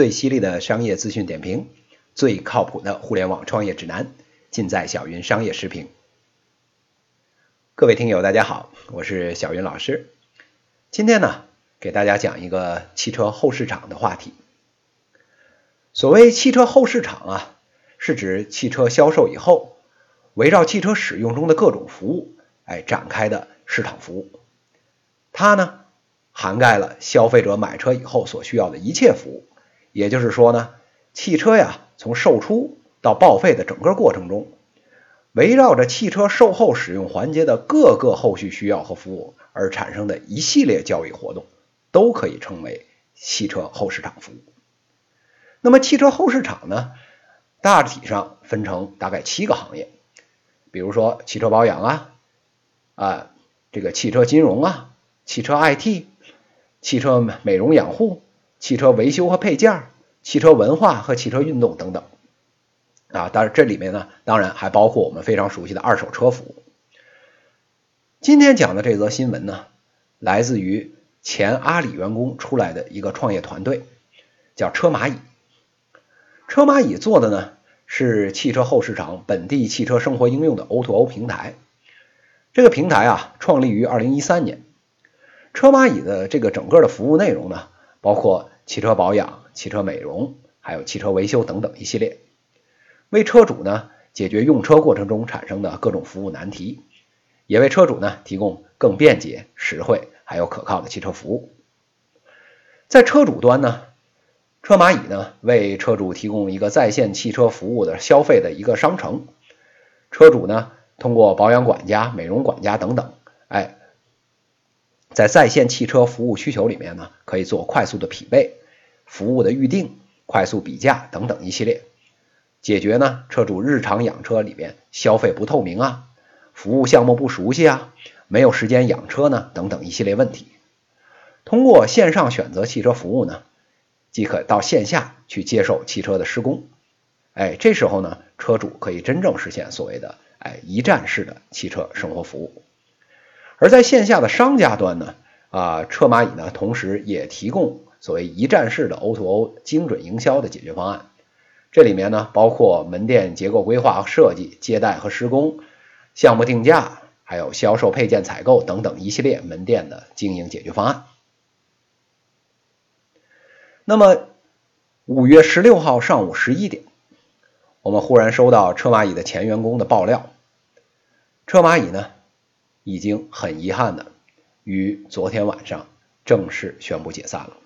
最犀利的商业资讯点评，最靠谱的互联网创业指南，尽在小云商业视频。各位听友，大家好，我是小云老师。今天呢，给大家讲一个汽车后市场的话题。所谓汽车后市场啊，是指汽车销售以后，围绕汽车使用中的各种服务，哎展开的市场服务。它呢，涵盖了消费者买车以后所需要的一切服务。也就是说呢，汽车呀，从售出到报废的整个过程中，围绕着汽车售后使用环节的各个后续需要和服务而产生的一系列交易活动，都可以称为汽车后市场服务。那么，汽车后市场呢，大体上分成大概七个行业，比如说汽车保养啊，啊，这个汽车金融啊，汽车 IT，汽车美容养护。汽车维修和配件、汽车文化和汽车运动等等啊，当然这里面呢，当然还包括我们非常熟悉的二手车服务。今天讲的这则新闻呢，来自于前阿里员工出来的一个创业团队，叫车蚂蚁。车蚂蚁做的呢是汽车后市场本地汽车生活应用的 O2O 平台。这个平台啊，创立于二零一三年。车蚂蚁的这个整个的服务内容呢。包括汽车保养、汽车美容，还有汽车维修等等一系列，为车主呢解决用车过程中产生的各种服务难题，也为车主呢提供更便捷、实惠还有可靠的汽车服务。在车主端呢，车蚂蚁呢为车主提供一个在线汽车服务的消费的一个商城，车主呢通过保养管家、美容管家等等，哎。在在线汽车服务需求里面呢，可以做快速的匹配、服务的预定、快速比价等等一系列，解决呢车主日常养车里面消费不透明啊、服务项目不熟悉啊、没有时间养车呢等等一系列问题。通过线上选择汽车服务呢，即可到线下去接受汽车的施工。哎，这时候呢，车主可以真正实现所谓的哎一站式的汽车生活服务。而在线下的商家端呢，啊，车蚂蚁呢，同时也提供所谓一站式的 O2O 精准营销的解决方案。这里面呢，包括门店结构规划设计、接待和施工、项目定价，还有销售配件采购等等一系列门店的经营解决方案。那么，五月十六号上午十一点，我们忽然收到车蚂蚁的前员工的爆料，车蚂蚁呢？已经很遗憾的，于昨天晚上正式宣布解散了。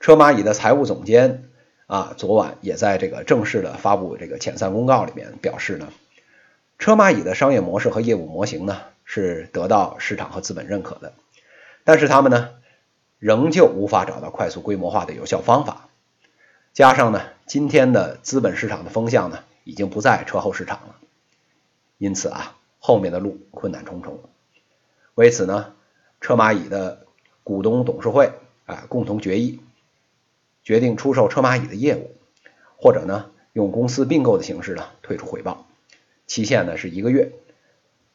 车蚂蚁的财务总监啊，昨晚也在这个正式的发布这个遣散公告里面表示呢，车蚂蚁的商业模式和业务模型呢是得到市场和资本认可的，但是他们呢仍旧无法找到快速规模化的有效方法，加上呢今天的资本市场的风向呢已经不在车后市场了，因此啊。后面的路困难重重，为此呢，车蚂蚁的股东董事会啊共同决议，决定出售车蚂蚁的业务，或者呢用公司并购的形式呢退出回报，期限呢是一个月。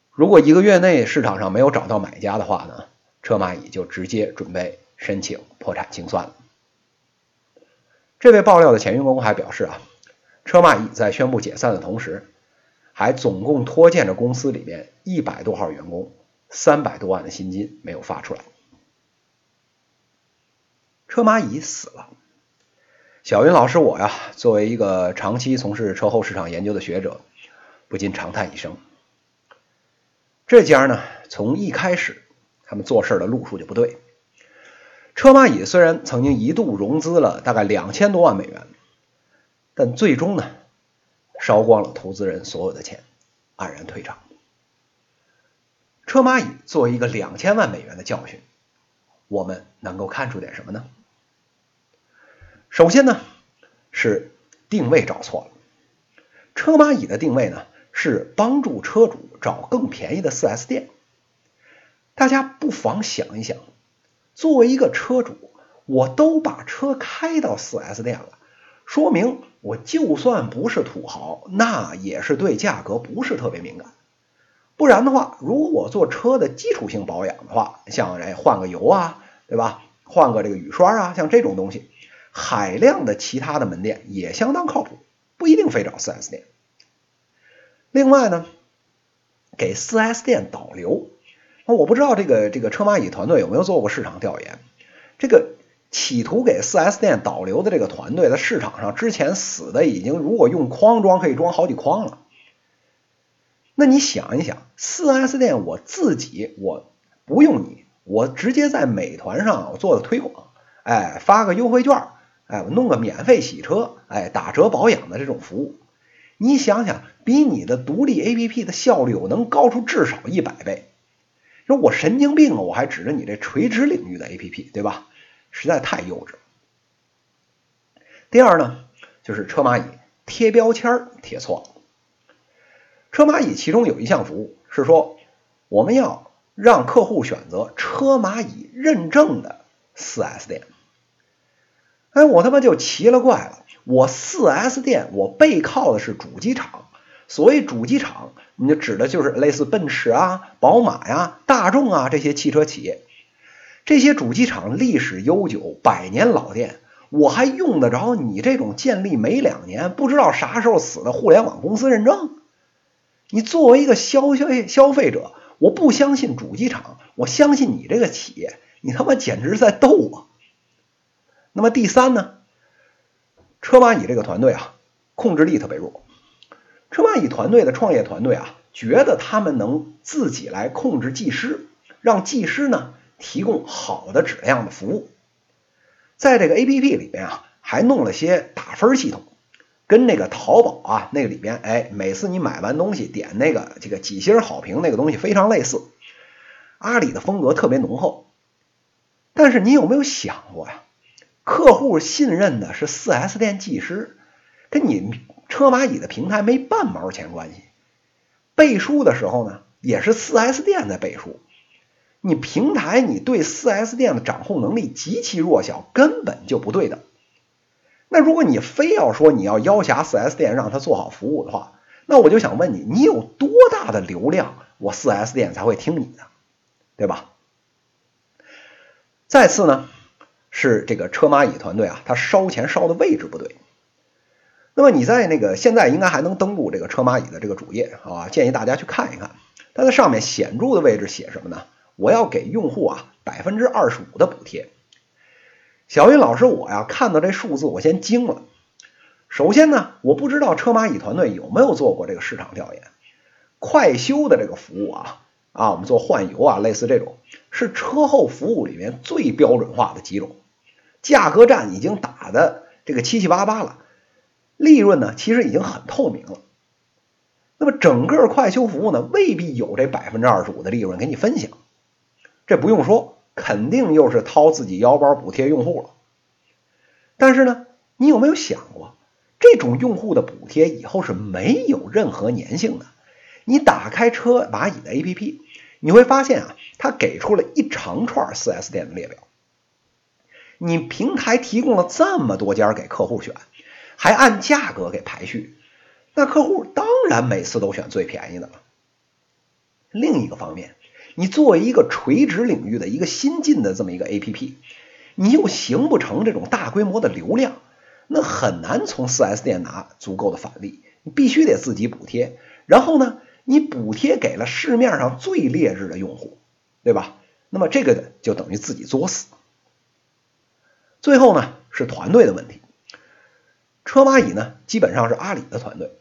如果一个月内市场上没有找到买家的话呢，车蚂蚁就直接准备申请破产清算了。这位爆料的前员工还表示啊，车蚂蚁在宣布解散的同时。还总共拖欠着公司里面一百多号员工三百多万的薪金没有发出来。车蚂蚁死了。小云老师我呀，作为一个长期从事车后市场研究的学者，不禁长叹一声：这家呢，从一开始他们做事的路数就不对。车蚂蚁虽然曾经一度融资了大概两千多万美元，但最终呢？烧光了投资人所有的钱，黯然退场。车蚂蚁作为一个两千万美元的教训，我们能够看出点什么呢？首先呢，是定位找错了。车蚂蚁的定位呢，是帮助车主找更便宜的 4S 店。大家不妨想一想，作为一个车主，我都把车开到 4S 店了。说明我就算不是土豪，那也是对价格不是特别敏感。不然的话，如果做车的基础性保养的话，像哎换个油啊，对吧？换个这个雨刷啊，像这种东西，海量的其他的门店也相当靠谱，不一定非找 4S 店。另外呢，给 4S 店导流，那我不知道这个这个车蚂蚁团队有没有做过市场调研，这个。企图给 4S 店导流的这个团队，在市场上之前死的已经，如果用筐装可以装好几筐了。那你想一想，4S 店我自己我不用你，我直接在美团上我做的推广，哎，发个优惠券，哎，我弄个免费洗车，哎，打折保养的这种服务，你想想，比你的独立 APP 的效率我能高出至少一百倍。说我神经病啊，我还指着你这垂直领域的 APP，对吧？实在太幼稚。第二呢，就是车蚂蚁贴标签贴错了。车蚂蚁其中有一项服务是说，我们要让客户选择车蚂蚁认证的 4S 店。哎，我他妈就奇了怪了，我 4S 店我背靠的是主机厂，所谓主机厂，你就指的就是类似奔驰啊、宝马呀、大众啊这些汽车企业。这些主机厂历史悠久，百年老店，我还用得着你这种建立没两年、不知道啥时候死的互联网公司认证？你作为一个消消消费者，我不相信主机厂，我相信你这个企业，你他妈简直是在逗我！那么第三呢？车蚂蚁这个团队啊，控制力特别弱。车蚂蚁团队的创业团队啊，觉得他们能自己来控制技师，让技师呢。提供好的质量的服务，在这个 A P P 里边啊，还弄了些打分系统，跟那个淘宝啊那个里边，哎，每次你买完东西点那个这个几星好评那个东西非常类似。阿里的风格特别浓厚，但是你有没有想过呀？客户信任的是 4S 店技师，跟你车蚂蚁的平台没半毛钱关系。背书的时候呢，也是 4S 店在背书。你平台你对 4S 店的掌控能力极其弱小，根本就不对的。那如果你非要说你要要挟 4S 店让他做好服务的话，那我就想问你，你有多大的流量，我 4S 店才会听你的，对吧？再次呢，是这个车蚂蚁团队啊，他烧钱烧的位置不对。那么你在那个现在应该还能登录这个车蚂蚁的这个主页，啊？建议大家去看一看，它在上面显著的位置写什么呢？我要给用户啊百分之二十五的补贴。小云老师，我呀看到这数字，我先惊了。首先呢，我不知道车蚂蚁团队有没有做过这个市场调研。快修的这个服务啊啊，我们做换油啊，类似这种，是车后服务里面最标准化的几种，价格战已经打的这个七七八八了，利润呢其实已经很透明了。那么整个快修服务呢，未必有这百分之二十五的利润给你分享。这不用说，肯定又是掏自己腰包补贴用户了。但是呢，你有没有想过，这种用户的补贴以后是没有任何粘性的？你打开车蚂蚁的 APP，你会发现啊，它给出了一长串 4S 店的列表。你平台提供了这么多家给客户选，还按价格给排序，那客户当然每次都选最便宜的了。另一个方面。你作为一个垂直领域的一个新进的这么一个 A P P，你又形不成这种大规模的流量，那很难从 4S 店拿足够的返利，你必须得自己补贴。然后呢，你补贴给了市面上最劣质的用户，对吧？那么这个就等于自己作死。最后呢，是团队的问题。车蚂蚁呢，基本上是阿里的团队，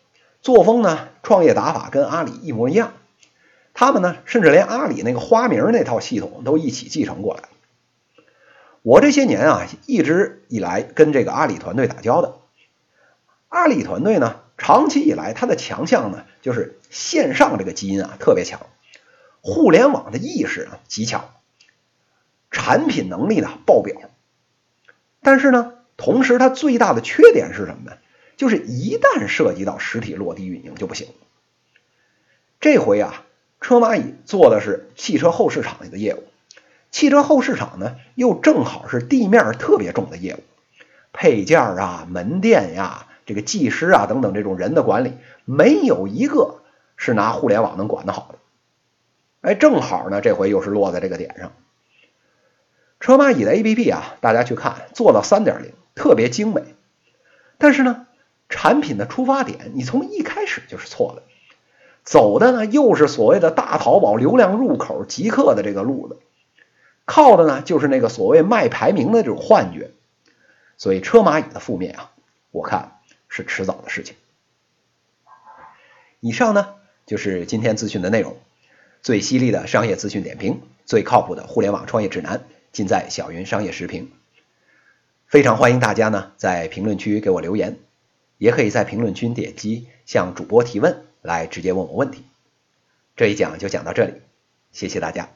作风呢，创业打法跟阿里一模一样。他们呢，甚至连阿里那个花名那套系统都一起继承过来。我这些年啊，一直以来跟这个阿里团队打交道。阿里团队呢，长期以来它的强项呢，就是线上这个基因啊特别强，互联网的意识啊极强，产品能力呢爆表。但是呢，同时它最大的缺点是什么呢？就是一旦涉及到实体落地运营就不行。这回啊。车蚂蚁做的是汽车后市场里的业务，汽车后市场呢又正好是地面特别重的业务，配件啊、门店呀、这个技师啊等等这种人的管理，没有一个是拿互联网能管得好的。哎，正好呢，这回又是落在这个点上。车蚂蚁的 APP 啊，大家去看，做到三点零，特别精美。但是呢，产品的出发点你从一开始就是错的，走的呢又是所谓的大淘宝流量入口极客的这个路子，靠的呢就是那个所谓卖排名的这种幻觉。所以车蚂蚁的覆灭啊，我看是迟早的事情。以上呢就是今天资讯的内容，最犀利的商业资讯点评，最靠谱的互联网创业指南，尽在小云商业时评。非常欢迎大家呢在评论区给我留言，也可以在评论区点击向主播提问来直接问我问题。这一讲就讲到这里，谢谢大家。